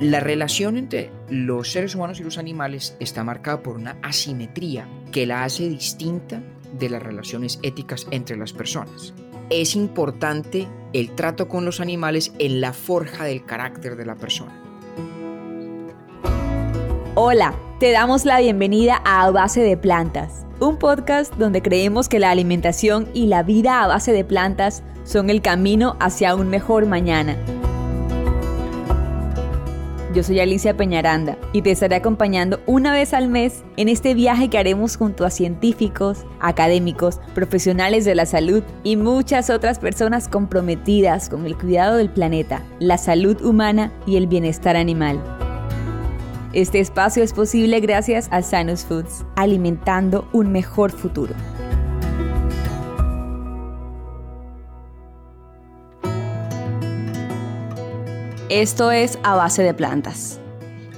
La relación entre los seres humanos y los animales está marcada por una asimetría que la hace distinta de las relaciones éticas entre las personas. Es importante el trato con los animales en la forja del carácter de la persona. Hola, te damos la bienvenida a Base de Plantas, un podcast donde creemos que la alimentación y la vida a base de plantas son el camino hacia un mejor mañana. Yo soy Alicia Peñaranda y te estaré acompañando una vez al mes en este viaje que haremos junto a científicos, académicos, profesionales de la salud y muchas otras personas comprometidas con el cuidado del planeta, la salud humana y el bienestar animal. Este espacio es posible gracias a Sanus Foods, alimentando un mejor futuro. Esto es a base de plantas.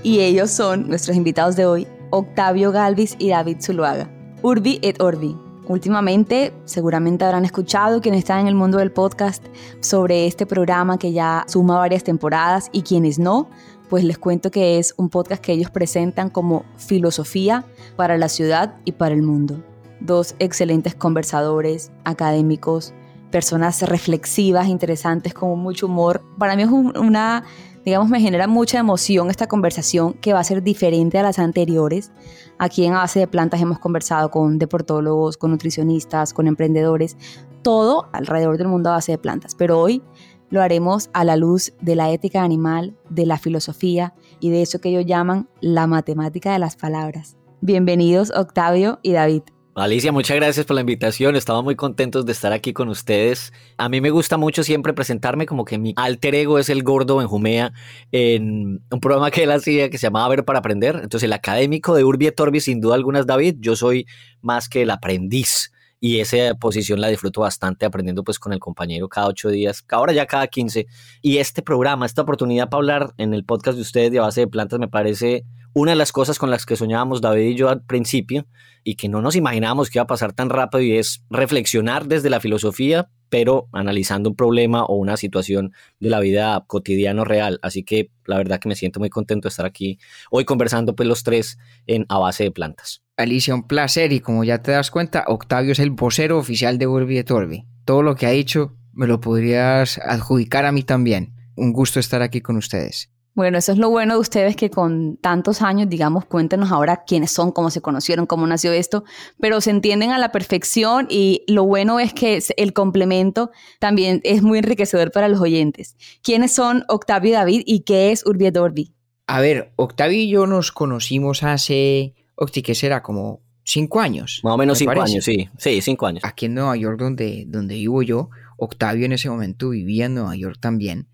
Y ellos son nuestros invitados de hoy, Octavio Galvis y David Zuluaga. Urbi et Orbi. Últimamente, seguramente habrán escuchado quienes están en el mundo del podcast sobre este programa que ya suma varias temporadas y quienes no, pues les cuento que es un podcast que ellos presentan como filosofía para la ciudad y para el mundo. Dos excelentes conversadores, académicos, personas reflexivas, interesantes, con mucho humor. Para mí es una, digamos, me genera mucha emoción esta conversación que va a ser diferente a las anteriores. Aquí en Base de Plantas hemos conversado con deportólogos, con nutricionistas, con emprendedores, todo alrededor del mundo a base de plantas. Pero hoy lo haremos a la luz de la ética animal, de la filosofía y de eso que ellos llaman la matemática de las palabras. Bienvenidos Octavio y David. Alicia, muchas gracias por la invitación. Estamos muy contentos de estar aquí con ustedes. A mí me gusta mucho siempre presentarme como que mi alter ego es el gordo Benjumea en un programa que él hacía que se llamaba Ver para Aprender. Entonces, el académico de Urbi et sin duda alguna, es David. Yo soy más que el aprendiz y esa posición la disfruto bastante aprendiendo pues con el compañero cada ocho días, ahora ya cada quince. Y este programa, esta oportunidad para hablar en el podcast de ustedes de base de plantas me parece una de las cosas con las que soñábamos David y yo al principio y que no nos imaginábamos que iba a pasar tan rápido y es reflexionar desde la filosofía, pero analizando un problema o una situación de la vida cotidiano real. Así que la verdad que me siento muy contento de estar aquí hoy conversando pues los tres en a base de plantas. Alicia, un placer y como ya te das cuenta, Octavio es el vocero oficial de Urbi et Orbi. Todo lo que ha dicho me lo podrías adjudicar a mí también. Un gusto estar aquí con ustedes. Bueno, eso es lo bueno de ustedes que con tantos años, digamos, cuéntenos ahora quiénes son, cómo se conocieron, cómo nació esto, pero se entienden a la perfección y lo bueno es que el complemento también es muy enriquecedor para los oyentes. ¿Quiénes son Octavio y David y qué es Urbi et Orbi? A ver, Octavio y yo nos conocimos hace, Octi, ¿qué será? Como cinco años. Más o menos cinco años, sí. Sí, cinco años. Aquí en Nueva York, donde, donde vivo yo, Octavio en ese momento vivía en Nueva York también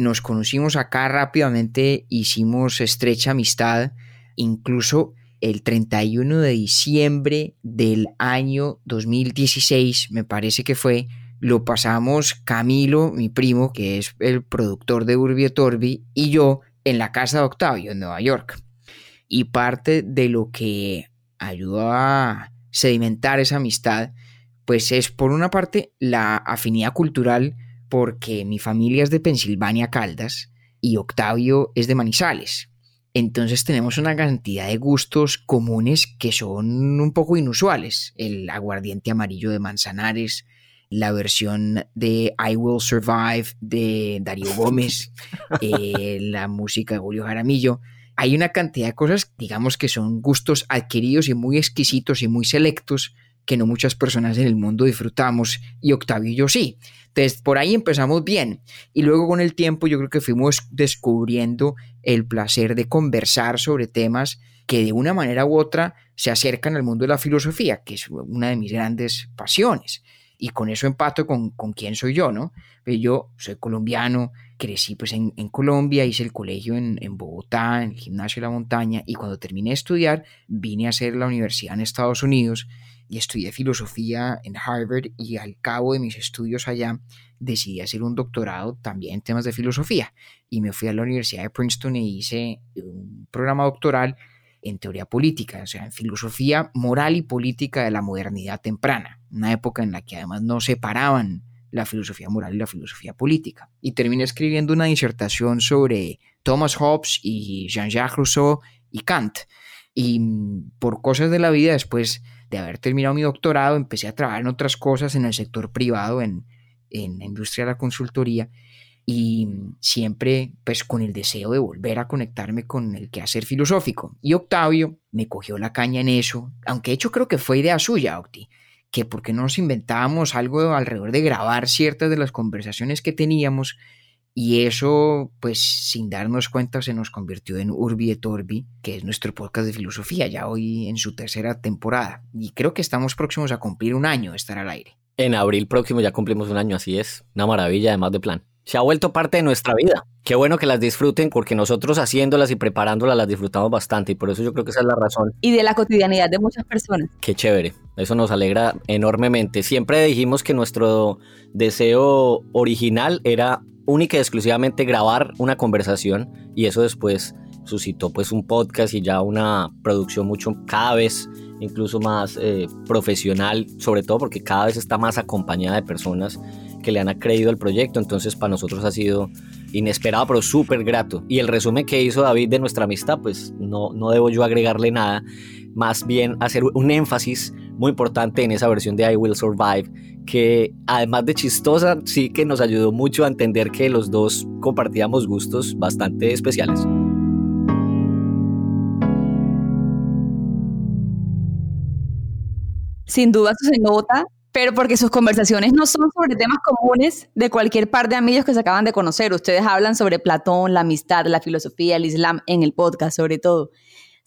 nos conocimos acá rápidamente, hicimos estrecha amistad, incluso el 31 de diciembre del año 2016, me parece que fue, lo pasamos Camilo, mi primo, que es el productor de Urbi et Orbi, y yo en la casa de Octavio, en Nueva York. Y parte de lo que ayudó a sedimentar esa amistad, pues es por una parte la afinidad cultural porque mi familia es de Pensilvania, Caldas, y Octavio es de Manizales. Entonces tenemos una cantidad de gustos comunes que son un poco inusuales. El aguardiente amarillo de Manzanares, la versión de I Will Survive de Darío Gómez, eh, la música de Julio Jaramillo. Hay una cantidad de cosas, digamos que son gustos adquiridos y muy exquisitos y muy selectos que no muchas personas en el mundo disfrutamos y Octavio y yo sí. Entonces, por ahí empezamos bien y luego con el tiempo yo creo que fuimos descubriendo el placer de conversar sobre temas que de una manera u otra se acercan al mundo de la filosofía, que es una de mis grandes pasiones. Y con eso empato con, con quién soy yo, ¿no? Pues yo soy colombiano, crecí pues en, en Colombia, hice el colegio en, en, Bogotá, en el gimnasio de la montaña, y cuando terminé de estudiar vine a hacer la universidad en Estados Unidos y estudié filosofía en Harvard y al cabo de mis estudios allá decidí hacer un doctorado también en temas de filosofía y me fui a la Universidad de Princeton e hice un programa doctoral en teoría política, o sea, en filosofía moral y política de la modernidad temprana, una época en la que además no separaban la filosofía moral y la filosofía política. Y terminé escribiendo una disertación sobre Thomas Hobbes y Jean-Jacques Rousseau y Kant. Y mm, por cosas de la vida, después de haber terminado mi doctorado, empecé a trabajar en otras cosas en el sector privado, en, en la industria de la consultoría y siempre pues con el deseo de volver a conectarme con el quehacer filosófico. Y Octavio me cogió la caña en eso, aunque de hecho creo que fue idea suya, Octi, que porque no nos inventábamos algo alrededor de grabar ciertas de las conversaciones que teníamos y eso pues sin darnos cuenta se nos convirtió en Urbi et Orbi, que es nuestro podcast de filosofía ya hoy en su tercera temporada y creo que estamos próximos a cumplir un año de estar al aire. En abril próximo ya cumplimos un año, así es. Una maravilla además de plan se ha vuelto parte de nuestra vida. Qué bueno que las disfruten porque nosotros haciéndolas y preparándolas las disfrutamos bastante y por eso yo creo que esa es la razón. Y de la cotidianidad de muchas personas. Qué chévere, eso nos alegra enormemente. Siempre dijimos que nuestro deseo original era única y exclusivamente grabar una conversación y eso después suscitó pues un podcast y ya una producción mucho cada vez incluso más eh, profesional, sobre todo porque cada vez está más acompañada de personas que le han creído al proyecto, entonces para nosotros ha sido inesperado pero súper grato. Y el resumen que hizo David de nuestra amistad, pues no, no debo yo agregarle nada, más bien hacer un énfasis muy importante en esa versión de I Will Survive, que además de chistosa, sí que nos ayudó mucho a entender que los dos compartíamos gustos bastante especiales. Sin duda eso se nota pero porque sus conversaciones no son sobre temas comunes de cualquier par de amigos que se acaban de conocer. Ustedes hablan sobre Platón, la amistad, la filosofía, el Islam en el podcast, sobre todo.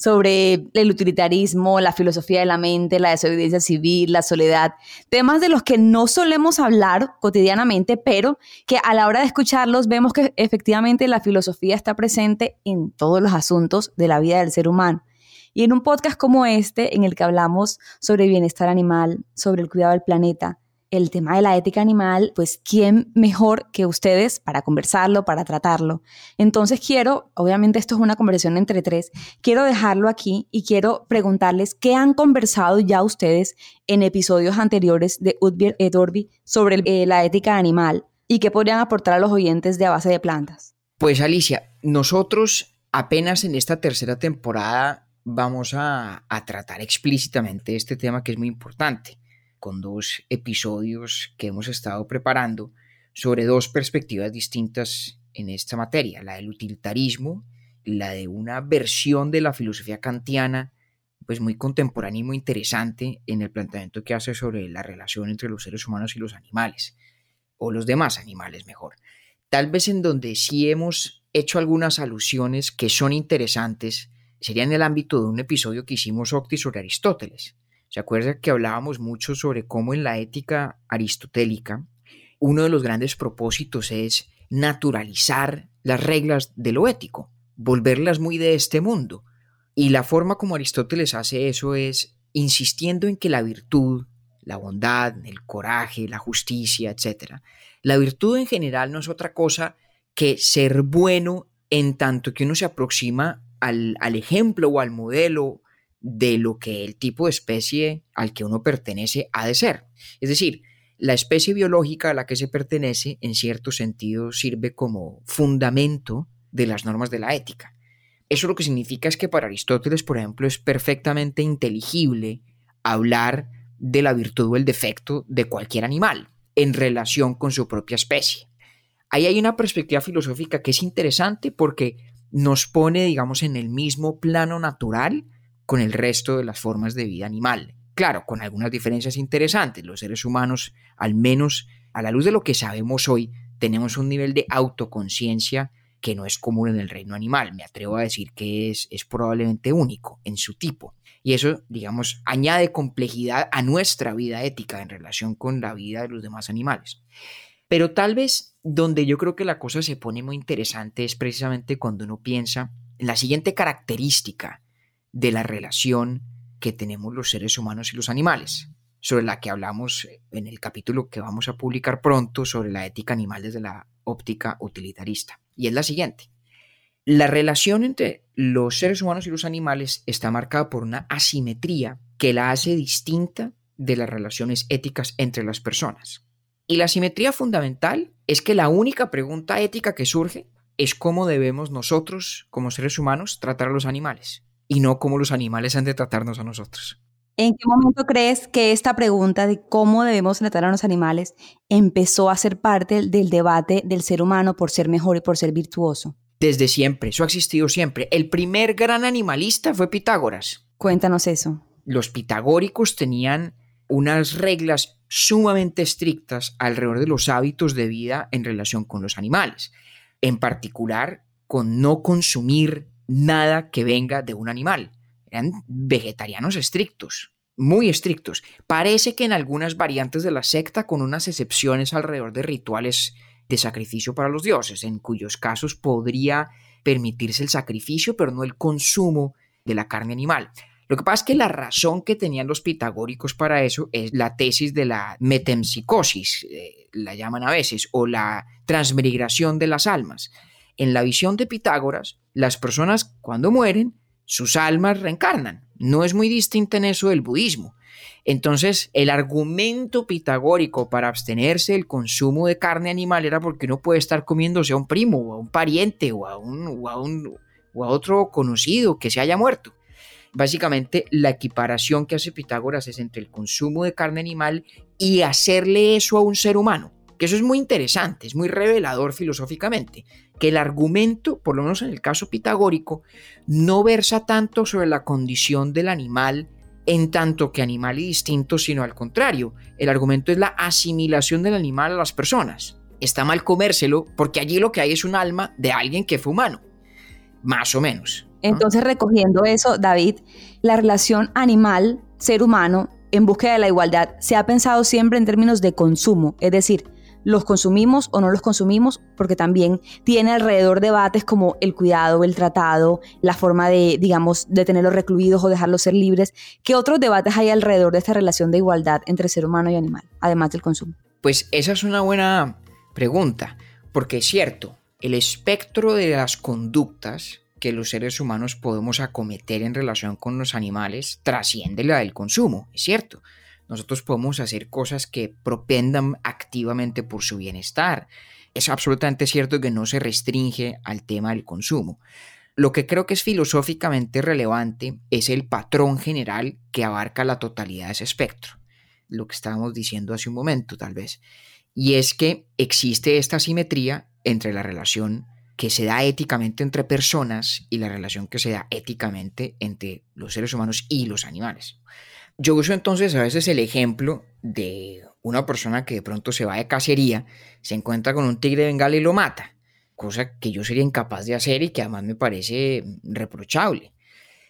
Sobre el utilitarismo, la filosofía de la mente, la desobediencia civil, la soledad. Temas de los que no solemos hablar cotidianamente, pero que a la hora de escucharlos vemos que efectivamente la filosofía está presente en todos los asuntos de la vida del ser humano. Y en un podcast como este, en el que hablamos sobre bienestar animal, sobre el cuidado del planeta, el tema de la ética animal, pues quién mejor que ustedes para conversarlo, para tratarlo. Entonces quiero, obviamente esto es una conversación entre tres, quiero dejarlo aquí y quiero preguntarles qué han conversado ya ustedes en episodios anteriores de Udbir et Orbi sobre eh, la ética animal y qué podrían aportar a los oyentes de a base de plantas. Pues Alicia, nosotros apenas en esta tercera temporada vamos a, tratar explícitamente este tema que es muy importante, con dos episodios que hemos estado preparando sobre dos perspectivas distintas en esta materia, la del utilitarismo, la de una versión de la filosofía kantiana, pues muy contemporánea y muy interesante en el planteamiento que hace sobre la relación entre los seres humanos y los animales, o los demás animales mejor. Tal vez en donde sí hemos hecho algunas alusiones que son interesantes sería en el ámbito de un episodio que hicimos Octi sobre Aristóteles. ¿Se acuerda que hablábamos mucho sobre cómo en la ética aristotélica uno de los grandes propósitos es naturalizar las reglas de lo ético, volverlas muy de este mundo? Y la forma como Aristóteles hace eso es insistiendo en que la virtud, la bondad, el coraje, la justicia, etc. La virtud en general no es otra cosa que ser bueno en tanto que uno se aproxima al, ejemplo o al modelo de lo que el tipo de especie al que uno pertenece ha de ser. Es decir, la especie biológica a la que se pertenece, en cierto sentido, sirve como fundamento de las normas de la ética. Eso lo que significa es que para Aristóteles, por ejemplo, es perfectamente inteligible hablar de la virtud o el defecto de cualquier animal en relación con su propia especie. Ahí hay una perspectiva filosófica que es interesante porque nos pone, digamos, en el mismo plano natural con el resto de las formas de vida animal. Claro, con algunas diferencias interesantes. Los seres humanos, al menos a la luz de lo que sabemos hoy, tenemos un nivel de autoconciencia que no es común en el reino animal. Me atrevo a decir que es, es probablemente único en su tipo. Y eso, digamos, añade complejidad a nuestra vida ética en relación con la vida de los demás animales. Pero tal vez donde yo creo que la cosa se pone muy interesante es precisamente cuando uno piensa en la siguiente característica de la relación que tenemos los seres humanos y los animales, sobre la que hablamos en el capítulo que vamos a publicar pronto sobre la ética animal desde la óptica utilitarista. Y es la siguiente. La relación entre los seres humanos y los animales está marcada por una asimetría que la hace distinta de las relaciones éticas entre las personas. Y la simetría fundamental es que la única pregunta ética que surge es cómo debemos nosotros, como seres humanos, tratar a los animales y no cómo los animales han de tratarnos a nosotros. ¿En qué momento crees que esta pregunta de cómo debemos tratar a los animales empezó a ser parte del debate del ser humano por ser mejor y por ser virtuoso? Desde siempre, eso ha existido siempre. El primer gran animalista fue Pitágoras. Cuéntanos eso. Los pitagóricos tenían unas reglas sumamente estrictas alrededor de los hábitos de vida en relación con los animales, en particular con no consumir nada que venga de un animal eran vegetarianos estrictos, muy estrictos. Parece que en algunas variantes de la secta, con unas excepciones alrededor de rituales de sacrificio para los dioses, en cuyos casos podría permitirse el sacrificio, pero no el consumo de la carne animal. Lo que pasa es que la razón que tenían los pitagóricos para eso es la tesis de la metempsicosis, eh, la llaman a veces, o la transmigración de las almas. En la visión de Pitágoras, las personas cuando mueren sus almas reencarnan. No es muy distinto en eso del budismo. Entonces, el argumento pitagórico para abstenerse del consumo de carne animal era porque uno puede estar comiéndose a un primo o a un pariente o a, un, o a, un, o a otro conocido que se haya muerto. Básicamente, la equiparación que hace Pitágoras es entre el consumo de carne animal y hacerle eso a un ser humano. Que eso es muy interesante, es muy revelador filosóficamente que el argumento, por lo menos en el caso pitagórico, no versa tanto sobre la condición del animal en tanto que animal y distinto, sino al contrario, el argumento es la asimilación del animal a las personas. Está mal comérselo porque allí lo que hay es un alma de alguien que fue humano, más o menos. Entonces, recogiendo eso, David, la relación animal-ser humano en búsqueda de la igualdad se ha pensado siempre en términos de consumo, es decir, los consumimos o no los consumimos, porque también tiene alrededor debates como el cuidado, el tratado, la forma de, digamos, de tenerlos recluidos o dejarlos ser libres. ¿Qué otros debates hay alrededor de esta relación de igualdad entre ser humano y animal, además del consumo? Pues esa es una buena pregunta, porque es cierto, el espectro de las conductas que los seres humanos podemos acometer en relación con los animales trasciende la del consumo, es cierto. Nosotros podemos hacer cosas que propendan activamente por su bienestar. Es absolutamente cierto que no se restringe al tema del consumo. Lo que creo que es filosóficamente relevante es el patrón general que abarca la totalidad de ese espectro. Lo que estábamos diciendo hace un momento, tal vez. Y es que existe esta simetría entre la relación que se da éticamente entre personas y la relación que se da éticamente entre los seres humanos y los animales. Yo uso entonces a veces el ejemplo de una persona que de pronto se va de cacería, se encuentra con un tigre de bengala y lo mata, cosa que yo sería incapaz de hacer y que además me parece reprochable.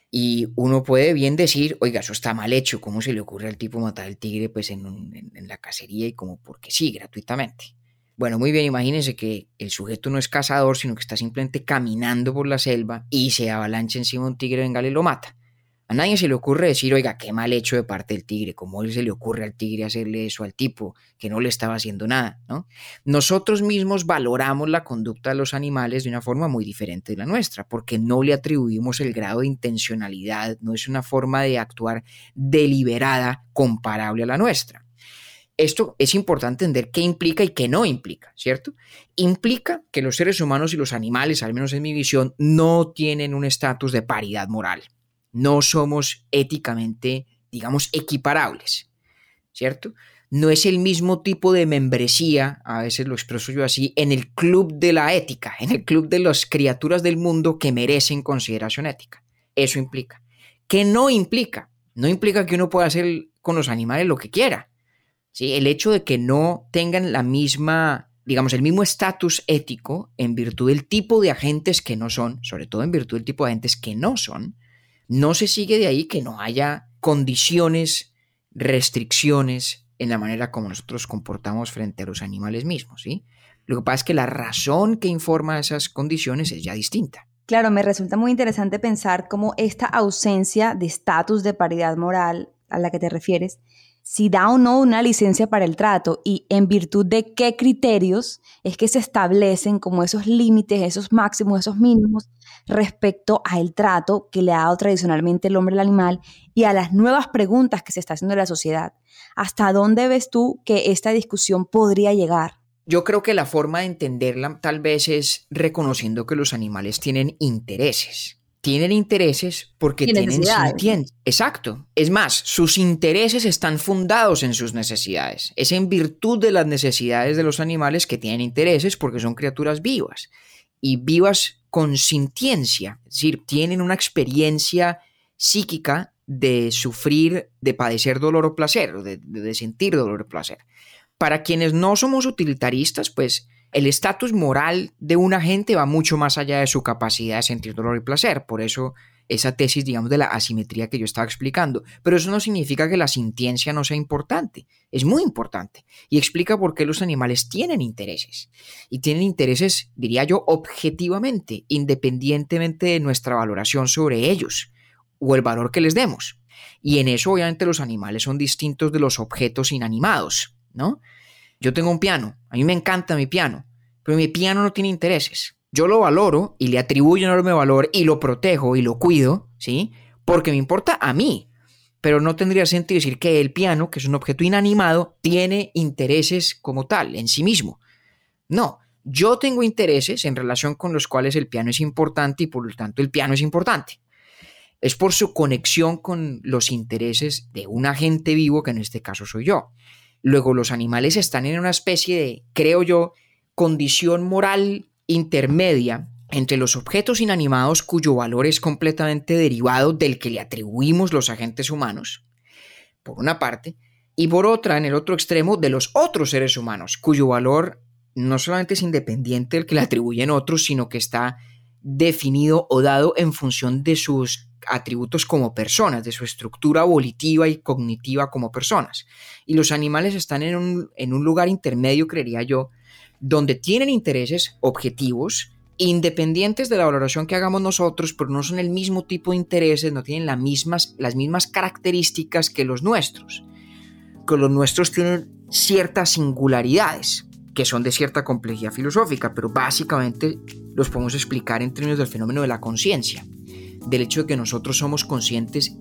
Y uno puede bien decir, oiga, eso está mal hecho, ¿cómo se le ocurre al tipo matar al tigre pues en, en la cacería y como porque sí, gratuitamente? Bueno, muy bien, imagínense que el sujeto no es cazador, sino que está simplemente caminando por la selva y se avalancha encima de un tigre de bengala y lo mata. A nadie se le ocurre decir, oiga, qué mal hecho de parte del tigre, cómo se le ocurre al tigre hacerle eso al tipo que no le estaba haciendo nada, ¿no? Nosotros mismos valoramos la conducta de los animales de una forma muy diferente de la nuestra, porque no le atribuimos el grado de intencionalidad, no es una forma de actuar deliberada comparable a la nuestra. Esto es importante entender qué implica y qué no implica, ¿cierto? Implica que los seres humanos y los animales, al menos en mi visión, no tienen un estatus de paridad moral no somos éticamente, digamos, equiparables, ¿cierto? No es el mismo tipo de membresía, a veces lo expreso yo así, en el club de la ética, en el club de las criaturas del mundo que merecen consideración ética. Eso implica. ¿Qué no implica? No implica que uno pueda hacer con los animales lo que quiera. ¿sí? El hecho de que no tengan la misma, digamos, el mismo estatus ético en virtud del tipo de agentes que no son, sobre todo en virtud del tipo de agentes que no son, no se sigue de ahí que no haya condiciones, restricciones en la manera como nosotros comportamos frente a los animales mismos, ¿sí? Lo que pasa es que la razón que informa esas condiciones es ya distinta. Claro, me resulta muy interesante pensar cómo esta ausencia de estatus de paridad moral a la que te refieres si da o no una licencia para el trato y en virtud de qué criterios es que se establecen como esos límites, esos máximos, esos mínimos respecto al trato que le ha dado tradicionalmente el hombre al animal y a las nuevas preguntas que se está haciendo en la sociedad. ¿Hasta dónde ves tú que esta discusión podría llegar? Yo creo que la forma de entenderla tal vez es reconociendo que los animales tienen intereses tienen intereses porque tienen sintiencia. Exacto. Es más, sus intereses están fundados en sus necesidades. Es en virtud de las necesidades de los animales que tienen intereses porque son criaturas vivas y vivas con sintiencia. Es decir, tienen una experiencia psíquica de sufrir, de padecer dolor o placer, de, de sentir dolor o placer. Para quienes no somos utilitaristas, pues el estatus moral de una gente va mucho más allá de su capacidad de sentir dolor y placer. Por eso esa tesis, digamos, de la asimetría que yo estaba explicando. Pero eso no significa que la sintiencia no sea importante. Es muy importante. Y explica por qué los animales tienen intereses. Y tienen intereses, diría yo, objetivamente, independientemente de nuestra valoración sobre ellos o el valor que les demos. Y en eso, obviamente, los animales son distintos de los objetos inanimados, ¿no? Yo tengo un piano, a mí me encanta mi piano, pero mi piano no tiene intereses. Yo lo valoro y le atribuyo enorme valor y lo protejo y lo cuido, ¿sí? Porque me importa a mí. Pero no tendría sentido decir que el piano, que es un objeto inanimado, tiene intereses como tal, en sí mismo. No, yo tengo intereses en relación con los cuales el piano es importante y por lo tanto el piano es importante. Es por su conexión con los intereses de un agente vivo, que en este caso soy yo. Luego los animales están en una especie de, creo yo, condición moral intermedia entre los objetos inanimados cuyo valor es completamente derivado del que le atribuimos los agentes humanos, por una parte, y por otra, en el otro extremo, de los otros seres humanos, cuyo valor no solamente es independiente del que le atribuyen otros, sino que está definido o dado en función de sus atributos como personas, de su estructura volitiva y cognitiva como personas. Y los animales están en un, lugar intermedio, creería yo, donde tienen intereses objetivos, independientes de la valoración que hagamos nosotros, pero no son el mismo tipo de intereses, no tienen las mismas, las mismas características que los nuestros. Que los nuestros tienen ciertas singularidades, que son de cierta complejidad filosófica, pero básicamente los podemos explicar en términos del fenómeno de la conciencia del hecho de que nosotros somos conscientes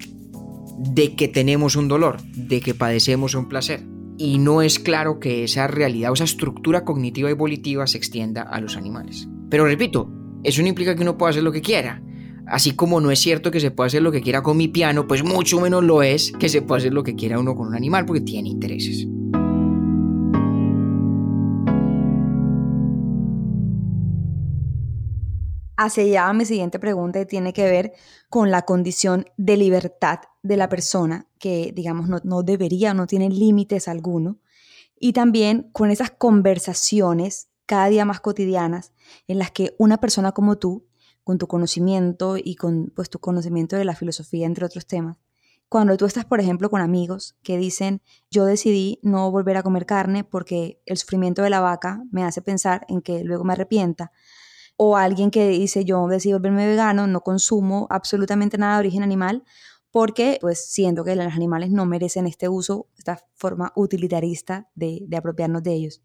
de que tenemos un dolor, de que padecemos un placer. Y no es claro que esa realidad o esa estructura cognitiva y volitiva se extienda a los animales. Pero repito, eso no implica que uno pueda hacer lo que quiera. Así como no es cierto que se pueda hacer lo que quiera con mi piano, pues mucho menos lo es que se pueda hacer lo que quiera uno con un animal porque tiene intereses. Hacia allá mi siguiente pregunta y tiene que ver con la condición de libertad de la persona, que digamos no, no debería, no tiene límites alguno, y también con esas conversaciones cada día más cotidianas en las que una persona como tú, con tu conocimiento y con pues, tu conocimiento de la filosofía, entre otros temas, cuando tú estás, por ejemplo, con amigos que dicen, yo decidí no volver a comer carne porque el sufrimiento de la vaca me hace pensar en que luego me arrepienta, o alguien que dice yo decido volverme vegano, no consumo absolutamente nada de origen animal porque pues siento que los animales no merecen este uso, esta forma utilitarista de, de apropiarnos de ellos.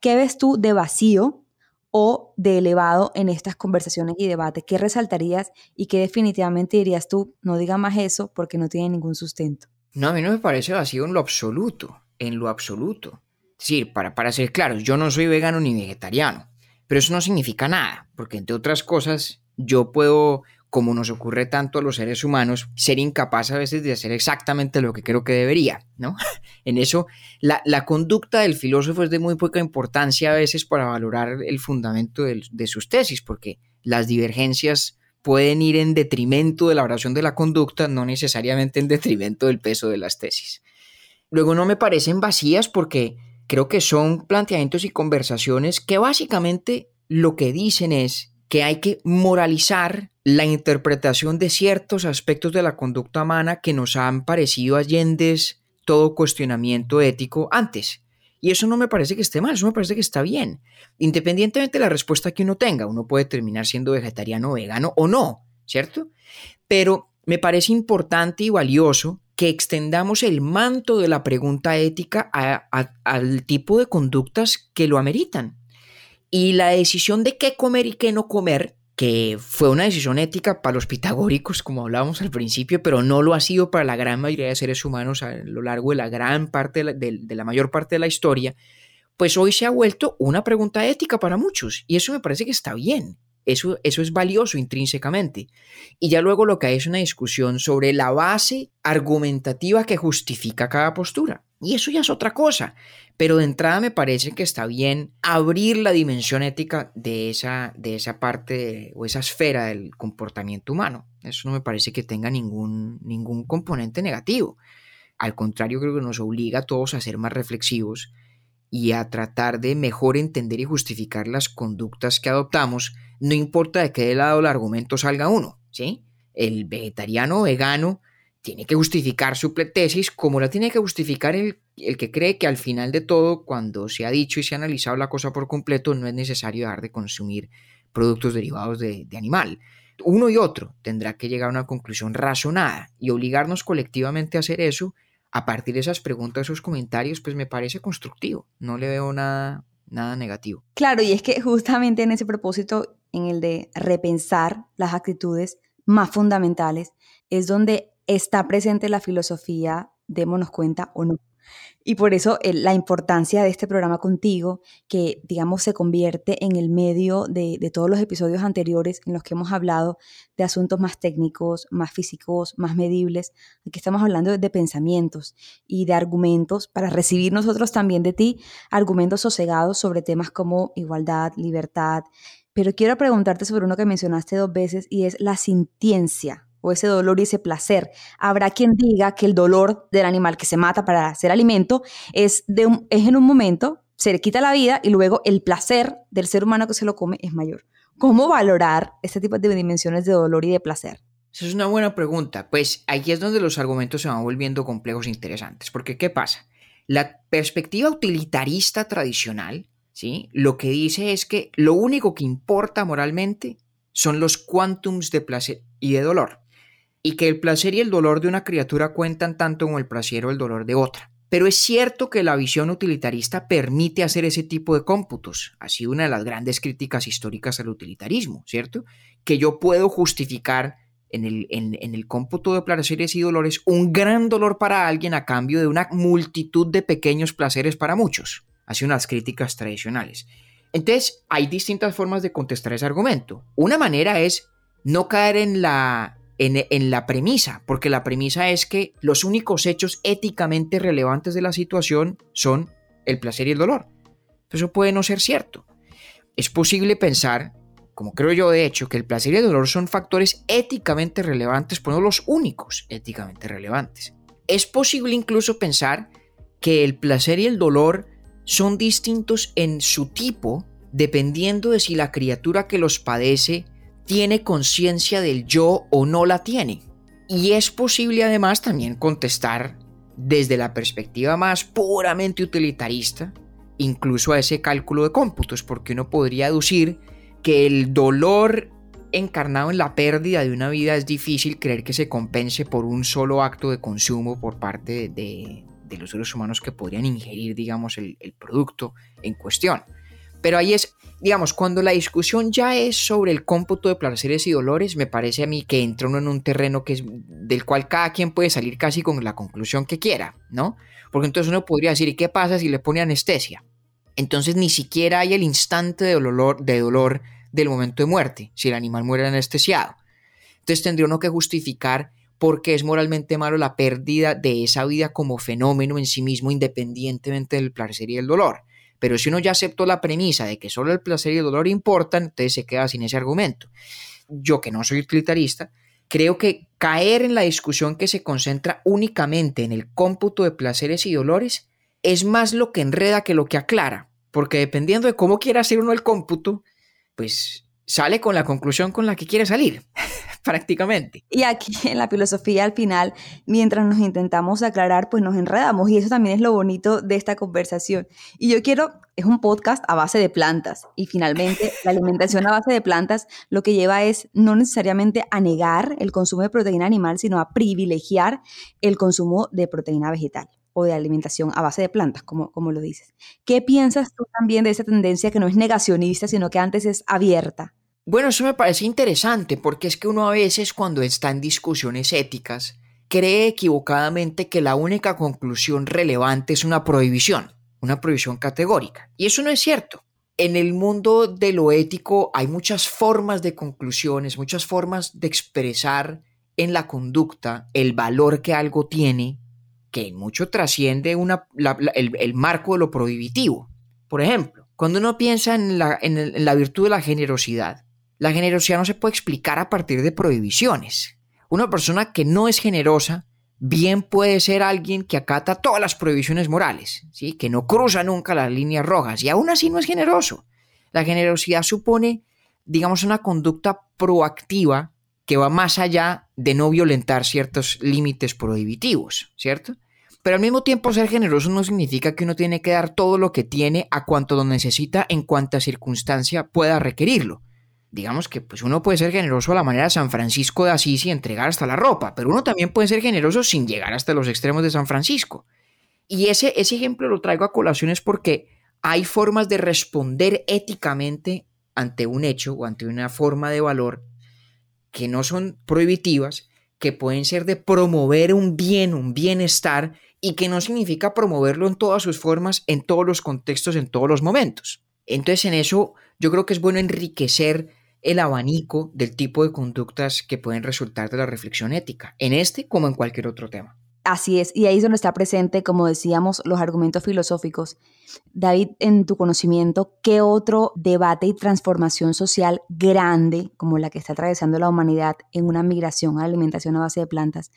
¿Qué ves tú de vacío o de elevado en estas conversaciones y debates? ¿Qué resaltarías y qué definitivamente dirías tú, no diga más eso porque no tiene ningún sustento? No, a mí no me parece vacío en lo absoluto, en lo absoluto. Es decir, para, para ser claros, yo no soy vegano ni vegetariano. Pero eso no significa nada, porque entre otras cosas, yo puedo, como nos ocurre tanto a los seres humanos, ser incapaz a veces de hacer exactamente lo que creo que debería, ¿no? En eso, la, conducta del filósofo es de muy poca importancia a veces para valorar el fundamento de, de sus tesis, porque las divergencias pueden ir en detrimento de la oración de la conducta, no necesariamente en detrimento del peso de las tesis. Luego no me parecen vacías porque creo que son planteamientos y conversaciones que básicamente lo que dicen es que hay que moralizar la interpretación de ciertos aspectos de la conducta humana que nos han parecido allendes todo cuestionamiento ético antes. Y eso no me parece que esté mal, eso me parece que está bien. Independientemente de la respuesta que uno tenga, uno puede terminar siendo vegetariano, vegano o no, ¿cierto? Pero me parece importante y valioso que extendamos el manto de la pregunta ética al tipo de conductas que lo ameritan. Y la decisión de qué comer y qué no comer, que fue una decisión ética para los pitagóricos, como hablábamos al principio, pero no lo ha sido para la gran mayoría de seres humanos a lo largo de la gran parte de la mayor parte de la historia, pues hoy se ha vuelto una pregunta ética para muchos. Y eso me parece que está bien. Eso, es valioso intrínsecamente. Y ya luego lo que hay es una discusión sobre la base argumentativa que justifica cada postura. Y eso ya es otra cosa. Pero de entrada me parece que está bien abrir la dimensión ética de esa, de esa parte o esa esfera del comportamiento humano. Eso no me parece que tenga ningún, ningún componente negativo. Al contrario, creo que nos obliga a todos a ser más reflexivos y a tratar de mejor entender y justificar las conductas que adoptamos no importa de qué lado el argumento salga uno, ¿sí? El vegetariano vegano tiene que justificar su tesis como la tiene que justificar el, el, que cree que al final de todo, cuando se ha dicho y se ha analizado la cosa por completo, no es necesario dejar de consumir productos derivados de, de animal. Uno y otro tendrá que llegar a una conclusión razonada y obligarnos colectivamente a hacer eso a partir de esas preguntas, esos comentarios, pues me parece constructivo. No le veo nada, nada negativo. Claro, y es que justamente en ese propósito en el de repensar las actitudes más fundamentales, es donde está presente la filosofía, démonos cuenta o no. Y por eso la importancia de este programa contigo, que digamos se convierte en el medio de, de, todos los episodios anteriores en los que hemos hablado de asuntos más técnicos, más físicos, más medibles. Aquí estamos hablando de pensamientos y de argumentos para recibir nosotros también de ti argumentos sosegados sobre temas como igualdad, libertad, pero quiero preguntarte sobre uno que mencionaste dos veces y es la sintiencia o ese dolor y ese placer. Habrá quien diga que el dolor del animal que se mata para hacer alimento es, de es en un momento, se le quita la vida y luego el placer del ser humano que se lo come es mayor. ¿Cómo valorar este tipo de dimensiones de dolor y de placer? Esa es una buena pregunta. Pues aquí es donde los argumentos se van volviendo complejos e interesantes. Porque, ¿qué pasa? La perspectiva utilitarista tradicional ¿sí? Lo que dice es que lo único que importa moralmente son los quantums de placer y de dolor, y que el placer y el dolor de una criatura cuentan tanto como el placer o el dolor de otra. Pero es cierto que la visión utilitarista permite hacer ese tipo de cómputos. Ha sido una de las grandes críticas históricas al utilitarismo, ¿cierto? Que yo puedo justificar en el, en el cómputo de placeres y dolores un gran dolor para alguien a cambio de una multitud de pequeños placeres para muchos hacia unas críticas tradicionales. Entonces, hay distintas formas de contestar ese argumento. Una manera es no caer en la, en, la premisa, porque la premisa es que los únicos hechos éticamente relevantes de la situación son el placer y el dolor. Eso puede no ser cierto. Es posible pensar, como creo yo de hecho, que el placer y el dolor son factores éticamente relevantes, pero no los únicos éticamente relevantes. Es posible incluso pensar que el placer y el dolor son distintos en su tipo dependiendo de si la criatura que los padece tiene conciencia del yo o no la tiene. Y es posible además también contestar desde la perspectiva más puramente utilitarista, incluso a ese cálculo de cómputos, porque uno podría aducir que el dolor encarnado en la pérdida de una vida es difícil creer que se compense por un solo acto de consumo por parte de, de los seres humanos que podrían ingerir, digamos, el, producto en cuestión. Pero ahí es, digamos, cuando la discusión ya es sobre el cómputo de placeres y dolores, me parece a mí que entra uno en un terreno que es, del cual cada quien puede salir casi con la conclusión que quiera, ¿no? Porque entonces uno podría decir, ¿y qué pasa si le pone anestesia? Entonces ni siquiera hay el instante de dolor, de dolor del momento de muerte, si el animal muere anestesiado. Entonces tendría uno que justificar porque es moralmente malo la pérdida de esa vida como fenómeno en sí mismo independientemente del placer y el dolor. Pero si uno ya aceptó la premisa de que solo el placer y el dolor importan, entonces se queda sin ese argumento. Yo que no soy utilitarista, creo que caer en la discusión que se concentra únicamente en el cómputo de placeres y dolores es más lo que enreda que lo que aclara, porque dependiendo de cómo quiera hacer uno el cómputo, pues sale con la conclusión con la que quiere salir. prácticamente. Y aquí en la filosofía al final, mientras nos intentamos aclarar, pues nos enredamos y eso también es lo bonito de esta conversación. Y yo quiero, es un podcast a base de plantas y finalmente la alimentación a base de plantas lo que lleva es no necesariamente a negar el consumo de proteína animal, sino a privilegiar el consumo de proteína vegetal o de alimentación a base de plantas, como, como lo dices. ¿Qué piensas tú también de esa tendencia que no es negacionista, sino que antes es abierta? Bueno, eso me parece interesante porque es que uno a veces cuando está en discusiones éticas cree equivocadamente que la única conclusión relevante es una prohibición, una prohibición categórica. Y eso no es cierto. En el mundo de lo ético hay muchas formas de conclusiones, muchas formas de expresar en la conducta el valor que algo tiene que en mucho trasciende el, marco de lo prohibitivo. Por ejemplo, cuando uno piensa en la, en la virtud de la generosidad, la generosidad no se puede explicar a partir de prohibiciones. Una persona que no es generosa bien puede ser alguien que acata todas las prohibiciones morales, ¿sí? que no cruza nunca las líneas rojas y aún así no es generoso. La generosidad supone, digamos, una conducta proactiva que va más allá de no violentar ciertos límites prohibitivos, ¿cierto? Pero al mismo tiempo ser generoso no significa que uno tiene que dar todo lo que tiene a cuanto lo necesita en cuanta circunstancia pueda requerirlo. Digamos que pues uno puede ser generoso a la manera de San Francisco de Asís y entregar hasta la ropa, pero uno también puede ser generoso sin llegar hasta los extremos de San Francisco. Y ese, ese ejemplo lo traigo a colaciones porque hay formas de responder éticamente ante un hecho o ante una forma de valor que no son prohibitivas, que pueden ser de promover un bien, un bienestar y que no significa promoverlo en todas sus formas, en todos los contextos, en todos los momentos. Entonces en eso yo creo que es bueno enriquecer el abanico del tipo de conductas que pueden resultar de la reflexión ética, en este como en cualquier otro tema. Así es, y ahí es donde está presente, como decíamos, los argumentos filosóficos. David, en tu conocimiento, ¿qué otro debate y transformación social grande, como la que está atravesando la humanidad en una migración a la alimentación a base de plantas,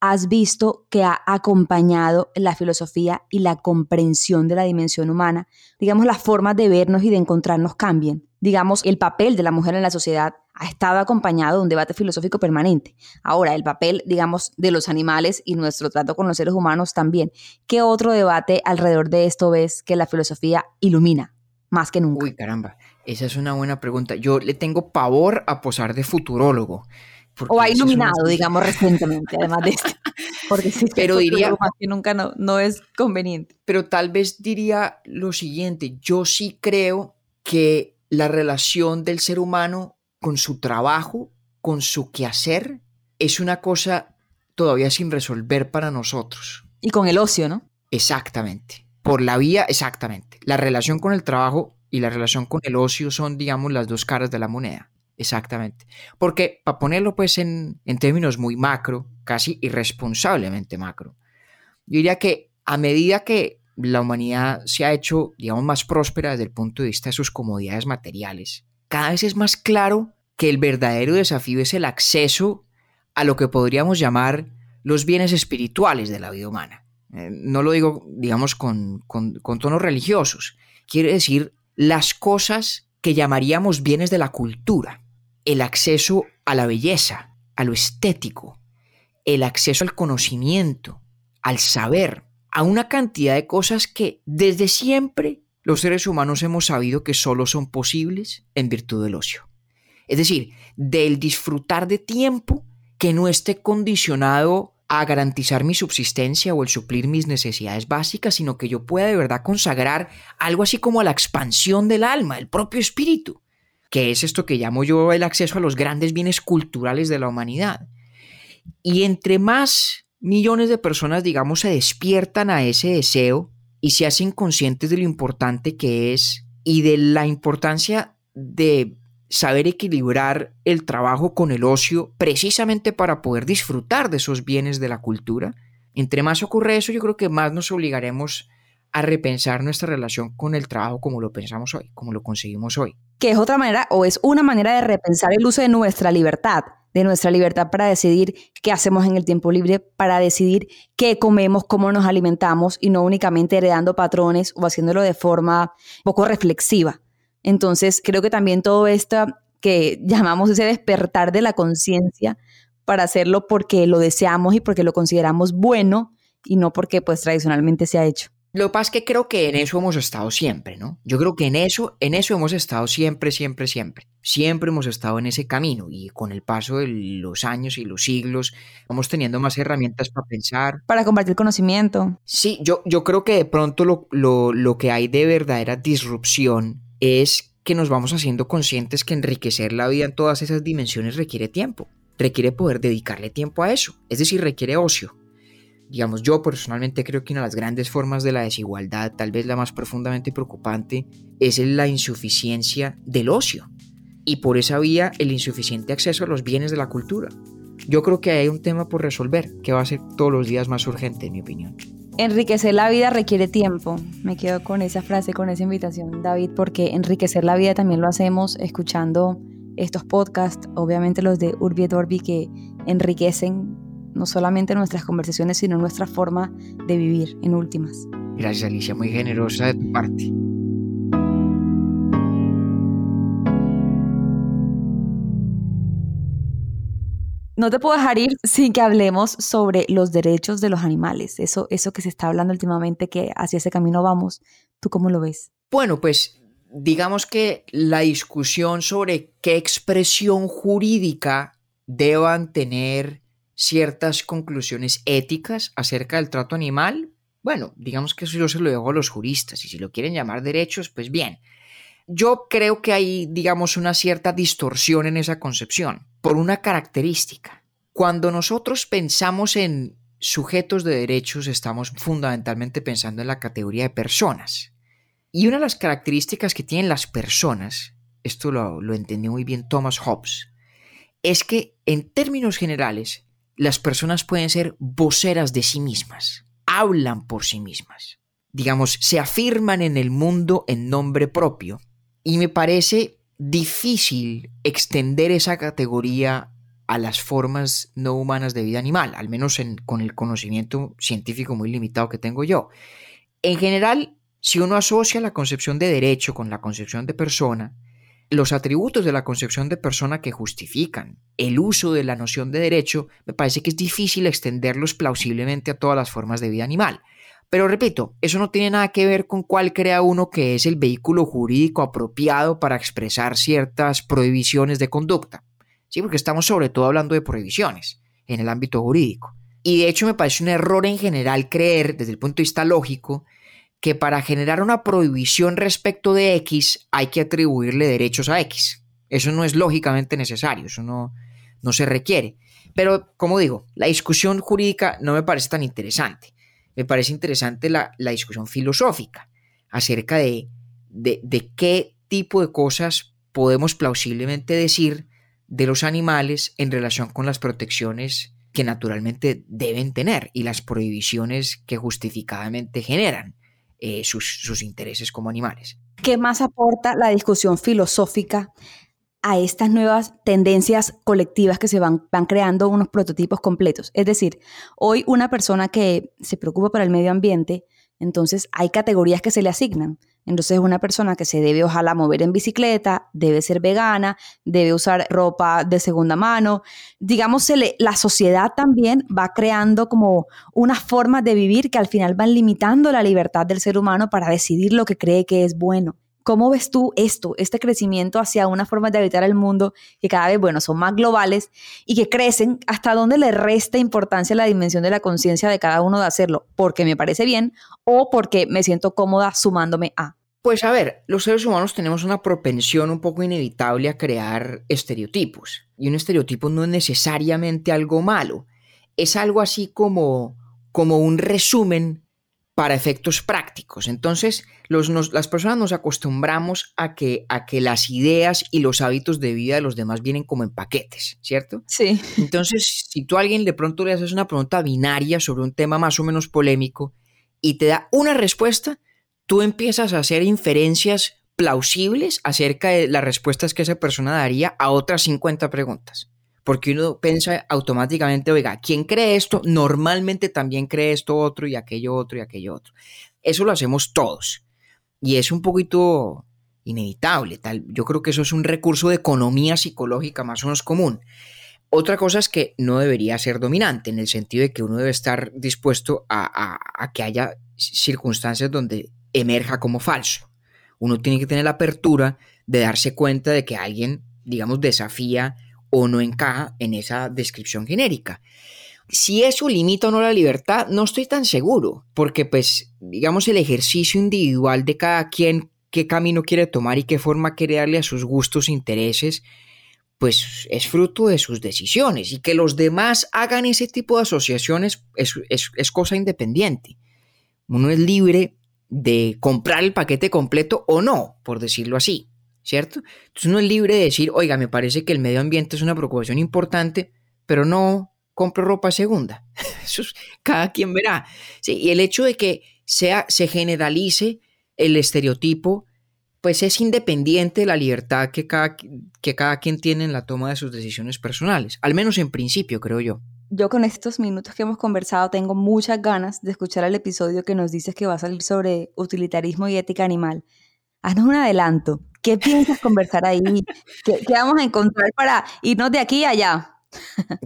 has visto que ha acompañado la filosofía y la comprensión de la dimensión humana? Digamos, las formas de vernos y de encontrarnos cambien. Digamos, el papel de la mujer en la sociedad ha estado acompañado de un debate filosófico permanente. Ahora, el papel, digamos, de los animales y nuestro trato con los seres humanos también. ¿Qué otro debate alrededor de esto ves que la filosofía ilumina más que nunca? Uy, caramba, esa es una buena pregunta. Yo le tengo pavor a posar de futurólogo. O ha iluminado, digamos, recientemente, además de esto. Porque si pero diría que nunca no, no es conveniente. Pero tal vez diría lo siguiente, yo sí creo que la relación del ser humano con su trabajo, con su quehacer, es una cosa todavía sin resolver para nosotros. Y con el ocio, ¿no? Exactamente. Por la vía, exactamente. La relación con el trabajo y la relación con el ocio son, digamos, las dos caras de la moneda. Exactamente. Porque, para ponerlo pues en, en términos muy macro, casi irresponsablemente macro, yo diría que a medida que la humanidad se ha hecho, digamos, más próspera desde el punto de vista de sus comodidades materiales, cada vez es más claro que el verdadero desafío es el acceso a lo que podríamos llamar los bienes espirituales de la vida humana. Eh, no lo digo, digamos, con, con, con tonos religiosos. Quiere decir las cosas que llamaríamos bienes de la cultura el acceso a la belleza, a lo estético, el acceso al conocimiento, al saber, a una cantidad de cosas que desde siempre los seres humanos hemos sabido que solo son posibles en virtud del ocio. Es decir, del disfrutar de tiempo que no esté condicionado a garantizar mi subsistencia o el suplir mis necesidades básicas, sino que yo pueda de verdad consagrar algo así como a la expansión del alma, el propio espíritu que es esto que llamo yo el acceso a los grandes bienes culturales de la humanidad. Y entre más millones de personas, digamos, se despiertan a ese deseo y se hacen conscientes de lo importante que es y de la importancia de saber equilibrar el trabajo con el ocio precisamente para poder disfrutar de esos bienes de la cultura. Entre más ocurre eso, yo creo que más nos obligaremos a repensar nuestra relación con el trabajo como lo pensamos hoy, como lo conseguimos hoy que es otra manera o es una manera de repensar el uso de nuestra libertad, de nuestra libertad para decidir qué hacemos en el tiempo libre, para decidir qué comemos, cómo nos alimentamos y no únicamente heredando patrones o haciéndolo de forma poco reflexiva. Entonces, creo que también todo esta que llamamos ese despertar de la conciencia para hacerlo porque lo deseamos y porque lo consideramos bueno y no porque pues tradicionalmente se ha hecho. Lo que pasa es que creo que en eso hemos estado siempre, ¿no? Yo creo que en eso, en eso hemos estado siempre, siempre, siempre. Siempre hemos estado en ese camino y con el paso de los años y los siglos vamos teniendo más herramientas para pensar. Para compartir conocimiento. Sí, yo, yo creo que de pronto lo, lo, lo que hay de verdadera disrupción es que nos vamos haciendo conscientes que enriquecer la vida en todas esas dimensiones requiere tiempo, requiere poder dedicarle tiempo a eso, es decir, requiere ocio digamos, yo personalmente creo que una de las grandes formas de la desigualdad, tal vez la más profundamente preocupante, es la insuficiencia del ocio. Y por esa vía, el insuficiente acceso a los bienes de la cultura. Yo creo que hay un tema por resolver que va a ser todos los días más urgente, en mi opinión. Enriquecer la vida requiere tiempo. Me quedo con esa frase, con esa invitación, David, porque enriquecer la vida también lo hacemos escuchando estos podcasts, obviamente los de Urbi et Orbi, que enriquecen no solamente nuestras conversaciones, sino nuestra forma de vivir en últimas. Gracias Alicia, muy generosa de tu parte. No te puedo dejar ir sin que hablemos sobre los derechos de los animales. Eso, eso que se está hablando últimamente, que hacia ese camino vamos. ¿Tú cómo lo ves? Bueno, pues digamos que la discusión sobre qué expresión jurídica deban tener ciertas conclusiones éticas acerca del trato animal, bueno, digamos que eso yo se lo dejo a los juristas y si lo quieren llamar derechos, pues bien. Yo creo que hay, digamos, una cierta distorsión en esa concepción por una característica. Cuando nosotros pensamos en sujetos de derechos, estamos fundamentalmente pensando en la categoría de personas. Y una de las características que tienen las personas, esto lo, lo entendió muy bien Thomas Hobbes, es que en términos generales las personas pueden ser voceras de sí mismas, hablan por sí mismas, digamos, se afirman en el mundo en nombre propio. Y me parece difícil extender esa categoría a las formas no humanas de vida animal, al menos con el conocimiento científico muy limitado que tengo yo. En general, si uno asocia la concepción de derecho con la concepción de persona, los atributos de la concepción de persona que justifican el uso de la noción de derecho, me parece que es difícil extenderlos plausiblemente a todas las formas de vida animal. Pero repito, eso no tiene nada que ver con cuál crea uno que es el vehículo jurídico apropiado para expresar ciertas prohibiciones de conducta. Sí, porque estamos sobre todo hablando de prohibiciones en el ámbito jurídico. Y de hecho me parece un error en general creer, desde el punto de vista lógico, que para generar una prohibición respecto de X hay que atribuirle derechos a X. Eso no es lógicamente necesario, eso no, no se requiere. Pero, como digo, la discusión jurídica no me parece tan interesante. Me parece interesante la, discusión filosófica acerca de, de, de qué tipo de cosas podemos plausiblemente decir de los animales en relación con las protecciones que naturalmente deben tener y las prohibiciones que justificadamente generan. Eh, sus, intereses como animales. ¿Qué más aporta la discusión filosófica a estas nuevas tendencias colectivas que se van, van creando unos prototipos completos. Es decir, hoy una persona que se preocupa por el medio ambiente, entonces hay categorías que se le asignan. Entonces una persona que se debe ojalá mover en bicicleta, debe ser vegana, debe usar ropa de segunda mano. Digamos, la sociedad también va creando como unas formas de vivir que al final van limitando la libertad del ser humano para decidir lo que cree que es bueno. ¿Cómo ves tú esto, este crecimiento hacia una forma de habitar el mundo que cada vez, bueno, son más globales y que crecen? ¿Hasta dónde le resta importancia la dimensión de la conciencia de cada uno de hacerlo? ¿Porque me parece bien o porque me siento cómoda sumándome a? Pues a ver, los seres humanos tenemos una propensión un poco inevitable a crear estereotipos. Y un estereotipo no es necesariamente algo malo. Es algo así como, como un resumen para efectos prácticos. Entonces, las personas nos acostumbramos a que, a que las ideas y los hábitos de vida de los demás vienen como en paquetes, ¿cierto? Sí. Entonces, si tú a alguien de pronto le haces una pregunta binaria sobre un tema más o menos polémico y te da una respuesta, tú empiezas a hacer inferencias plausibles acerca de las respuestas que esa persona daría a otras 50 preguntas porque uno piensa automáticamente, oiga, ¿quién cree esto? Normalmente también cree esto otro y aquello otro y aquello otro. Eso lo hacemos todos. Y es un poquito inevitable. Tal. Yo creo que eso es un recurso de economía psicológica más o menos común. Otra cosa es que no debería ser dominante, en el sentido de que uno debe estar dispuesto a, a que haya circunstancias donde emerja como falso. Uno tiene que tener la apertura de darse cuenta de que alguien, digamos, desafía o no encaja en esa descripción genérica. Si eso limita o no la libertad, no estoy tan seguro, porque pues, digamos, el ejercicio individual de cada quien, qué camino quiere tomar y qué forma quiere darle a sus gustos e intereses, pues es fruto de sus decisiones y que los demás hagan ese tipo de asociaciones es, es cosa independiente. Uno es libre de comprar el paquete completo o no, por decirlo así, ¿cierto? Entonces uno es libre de decir, oiga, me parece que el medio ambiente es una preocupación importante, pero no compro ropa segunda. Eso cada quien verá. Sí, y el hecho de que sea, se generalice el estereotipo, pues es independiente de la libertad que cada, que cada quien tiene en la toma de sus decisiones personales, al menos en principio, creo yo. Yo con estos minutos que hemos conversado tengo muchas ganas de escuchar el episodio que nos dices que va a salir sobre utilitarismo y ética animal. Haznos un adelanto. ¿Qué piensas conversar ahí? ¿Qué, ¿Qué, vamos a encontrar para irnos de aquí a allá?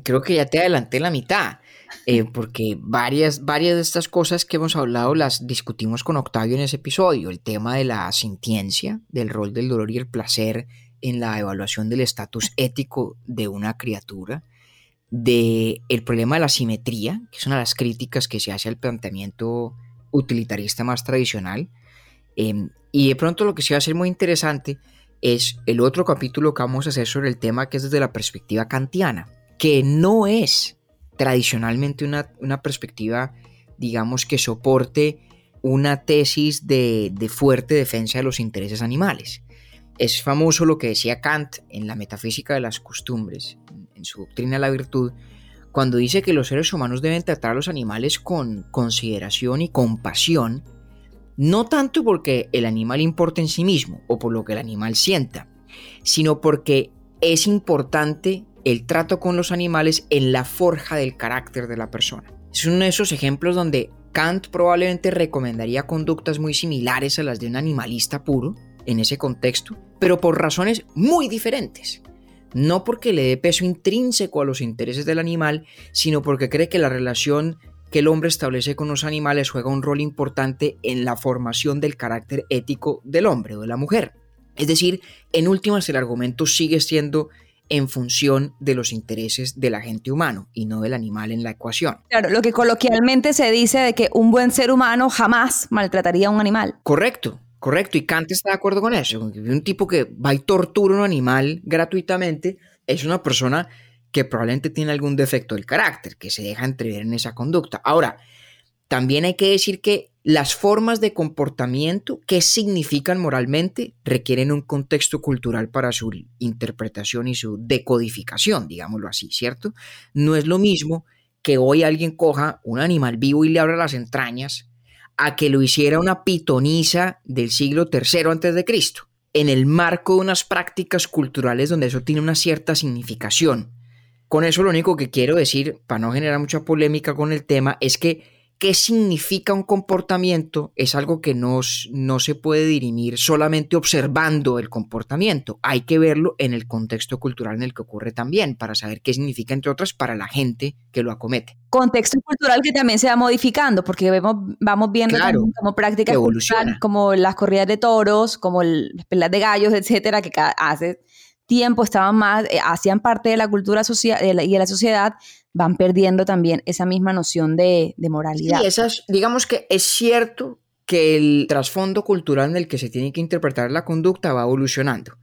Creo que ya te adelanté la mitad, eh, porque varias, varias de estas cosas que hemos hablado las discutimos con Octavio en ese episodio. El tema de la sintiencia, del rol del dolor y el placer en la evaluación del estatus ético de una criatura, de problema de la simetría, que es una de las críticas que se hace al planteamiento utilitarista más tradicional. Em, y de pronto lo que se va a ser muy interesante es el otro capítulo que vamos a hacer sobre el tema que es desde la perspectiva kantiana, que no es tradicionalmente una, perspectiva, digamos, que soporte una tesis de, fuerte defensa de los intereses animales. Es famoso lo que decía Kant en la metafísica de las costumbres, en su doctrina de la virtud, cuando dice que los seres humanos deben tratar a los animales con consideración y compasión, no tanto porque el animal importa en sí mismo o por lo que el animal sienta, sino porque es importante el trato con los animales en la forja del carácter de la persona. Es uno de esos ejemplos donde Kant probablemente recomendaría conductas muy similares a las de un animalista puro en ese contexto, pero por razones muy diferentes. No porque le dé peso intrínseco a los intereses del animal, sino porque cree que la relación que el hombre establece con los animales juega un rol importante en la formación del carácter ético del hombre o de la mujer. Es decir, en últimas el argumento sigue siendo en función de los intereses del agente humano y no del animal en la ecuación. Claro, lo que coloquialmente se dice de que un buen ser humano jamás maltrataría a un animal. Correcto, correcto. Y Kant está de acuerdo con eso. Un tipo que va y tortura a un animal gratuitamente es una persona que probablemente tiene algún defecto del carácter, que se deja entrever en esa conducta. Ahora, también hay que decir que las formas de comportamiento, que significan moralmente, requieren un contexto cultural para su interpretación y su decodificación, digámoslo así, ¿cierto? No es lo mismo que hoy alguien coja un animal vivo y le abra las entrañas a que lo hiciera una pitonisa del siglo III antes de Cristo, en el marco de unas prácticas culturales donde eso tiene una cierta significación. Con eso lo único que quiero decir, para no generar mucha polémica con el tema, es que qué significa un comportamiento es algo que no, no se puede dirimir solamente observando el comportamiento. Hay que verlo en el contexto cultural en el que ocurre también, para saber qué significa, entre otras, para la gente que lo acomete. Contexto cultural que también se va modificando, porque vemos, vamos viendo como prácticas como las corridas de toros, como las pelas de gallos, etcétera, que hace tiempo estaban más, eh, hacían parte de la cultura social y de la sociedad, van perdiendo también esa misma noción de, moralidad. Esas, digamos que es cierto que el trasfondo cultural en el que se tiene que interpretar la conducta va evolucionando.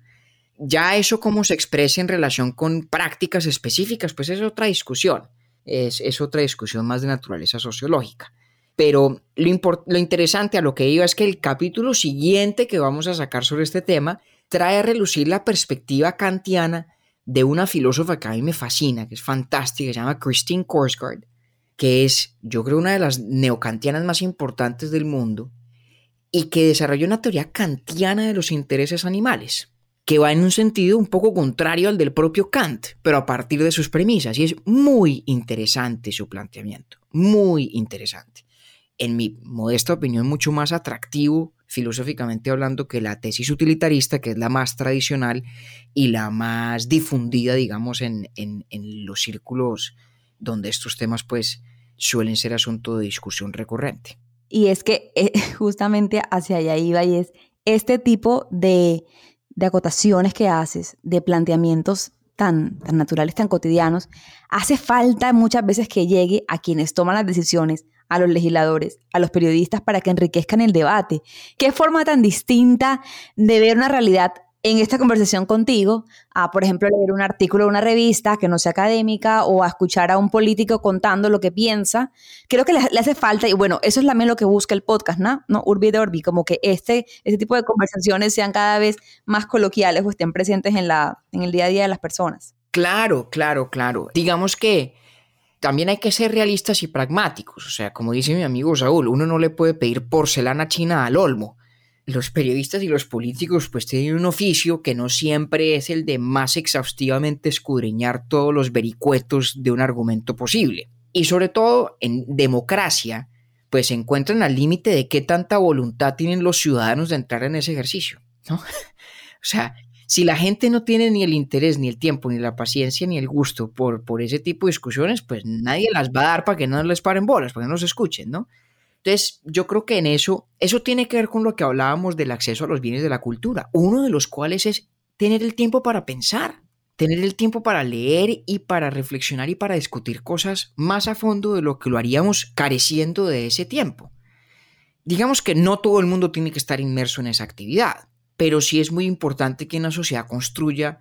Ya eso cómo se expresa en relación con prácticas específicas, pues es otra discusión, es, es otra discusión más de naturaleza sociológica. Pero lo, lo interesante a lo que iba es que el capítulo siguiente que vamos a sacar sobre este tema trae a relucir la perspectiva kantiana de una filósofa que a mí me fascina, que es fantástica, se llama Christine Korsgaard, que es, yo creo, una de las neocantianas más importantes del mundo y que desarrolló una teoría kantiana de los intereses animales, que va en un sentido un poco contrario al del propio Kant, pero a partir de sus premisas. Y es muy interesante su planteamiento, muy interesante. En mi modesta opinión, mucho más atractivo filosóficamente hablando, que la tesis utilitarista, que es la más tradicional y la más difundida, digamos, en, en, los círculos donde estos temas pues suelen ser asunto de discusión recurrente. Y es que eh, justamente hacia allá iba y es este tipo de, de acotaciones que haces, de planteamientos tan, tan naturales, tan cotidianos, hace falta muchas veces que llegue a quienes toman las decisiones, a los legisladores, a los periodistas para que enriquezcan el debate. ¿Qué forma tan distinta de ver una realidad en esta conversación contigo a, por ejemplo, leer un artículo de una revista que no sea académica o a escuchar a un político contando lo que piensa. Creo que le, hace falta, y bueno, eso es también lo que busca el podcast, ¿no? ¿No? Urbi de Orbi, como que este, este tipo de conversaciones sean cada vez más coloquiales o estén presentes en, la, en el día a día de las personas. Claro, claro, claro. Digamos que también hay que ser realistas y pragmáticos. O sea, como dice mi amigo Saúl, uno no le puede pedir porcelana china al olmo los periodistas y los políticos pues tienen un oficio que no siempre es el de más exhaustivamente escudriñar todos los vericuetos de un argumento posible. Y sobre todo en democracia, pues se encuentran al límite de qué tanta voluntad tienen los ciudadanos de entrar en ese ejercicio, ¿no? o sea, si la gente no tiene ni el interés, ni el tiempo, ni la paciencia, ni el gusto por, por ese tipo de discusiones, pues nadie las va a dar para que no les paren bolas, para que no se escuchen, ¿no? Entonces, yo creo que en eso, eso tiene que ver con lo que hablábamos del acceso a los bienes de la cultura, uno de los cuales es tener el tiempo para pensar, tener el tiempo para leer y para reflexionar y para discutir cosas más a fondo de lo que lo haríamos careciendo de ese tiempo. Digamos que no todo el mundo tiene que estar inmerso en esa actividad, pero sí es muy importante que una sociedad construya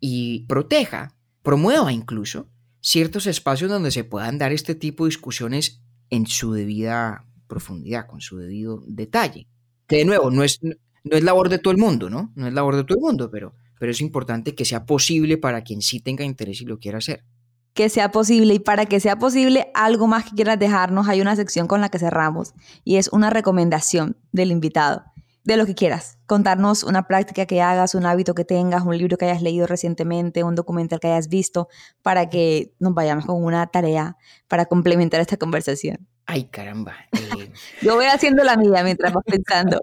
y proteja, promueva incluso, ciertos espacios donde se puedan dar este tipo de discusiones en su debida profundidad, con su debido detalle. Que de nuevo, no es, no es labor de todo el mundo, ¿no? No es labor de todo el mundo, pero, pero es importante que sea posible para quien sí tenga interés y lo quiera hacer. Que sea posible y para que sea posible, algo más que quieras dejarnos, hay una sección con la que cerramos y es una recomendación del invitado de lo que quieras. Contarnos una práctica que hagas, un hábito que tengas, un libro que hayas leído recientemente, un documental que hayas visto, para que nos vayamos con una tarea para complementar esta conversación. Ay, caramba. Eh. Yo voy haciendo la mía mientras vas pensando.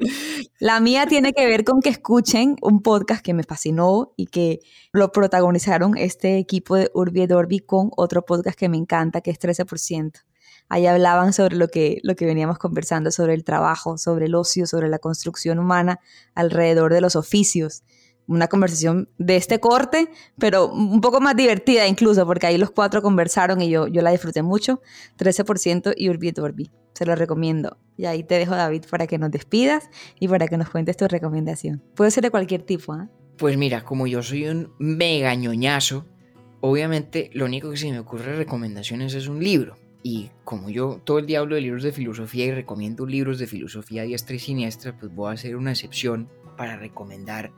La mía tiene que ver con que escuchen un podcast que me fascinó y que lo protagonizaron este equipo de Urbi Dorbi con otro podcast que me encanta, que es 13%. Ahí hablaban sobre lo que, lo que veníamos conversando, sobre el trabajo, sobre el ocio, sobre la construcción humana alrededor de los oficios. Una conversación de este corte, pero un poco más divertida incluso, porque ahí los cuatro conversaron y yo, yo la disfruté mucho. 13% y Urbi Dorbi. Se lo recomiendo. Y ahí te dejo, David, para que nos despidas y para que nos cuentes tu recomendación. Puede ser de cualquier tipo, ¿ah? Pues mira, como yo soy un mega ñoñazo, obviamente lo único que se me ocurre recomendaciones es un libro. Y como yo todo el día hablo de libros de filosofía y recomiendo libros de filosofía diestra y siniestra, pues voy a hacer una excepción para recomendar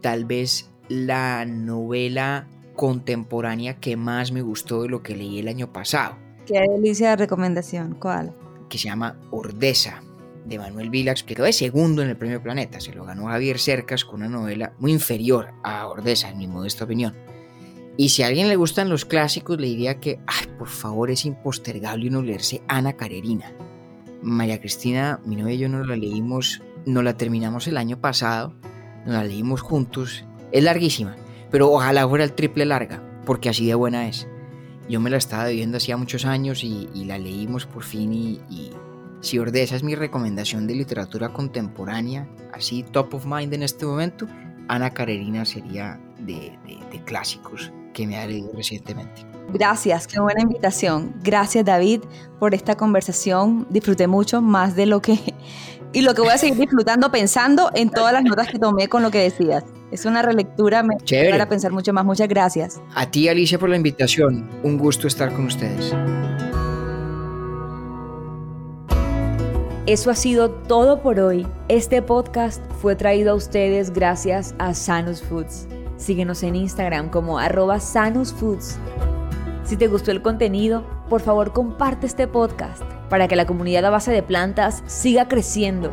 tal vez la novela contemporánea que más me gustó de lo que leí el año pasado. Qué delicia de recomendación, ¿cuál? Que se llama Ordesa, de Manuel Vilax, que quedó de segundo en el Premio Planeta. Se lo ganó Javier Cercas con una novela muy inferior a Ordesa, en mi modesta opinión. Y si a alguien le gustan los clásicos, le diría que, ay, por favor, es impostergable uno leerse Ana Carerina. María Cristina, mi novia y yo nos la leímos, no la terminamos el año pasado, nos la leímos juntos. Es larguísima, pero ojalá fuera el triple larga, porque así de buena es. Yo me la estaba viendo hacía muchos años y, la leímos por fin y, si Ordeza es mi recomendación de literatura contemporánea, así top of mind en este momento, Ana Carerina sería de clásicos que me ha leído recientemente. Gracias, qué buena invitación. Gracias David por esta conversación. Disfruté mucho más de lo que... Y lo que voy a seguir disfrutando pensando en todas las notas que tomé con lo que decías. Es una relectura, me para pensar mucho más. Muchas gracias. A ti Alicia por la invitación. Un gusto estar con ustedes. Eso ha sido todo por hoy. Este podcast fue traído a ustedes gracias a Sanus Foods. Síguenos en Instagram como arroba sanusfoods. Si te gustó el contenido, por favor comparte este podcast para que la comunidad a base de plantas siga creciendo.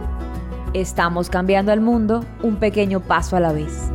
Estamos cambiando al mundo un pequeño paso a la vez.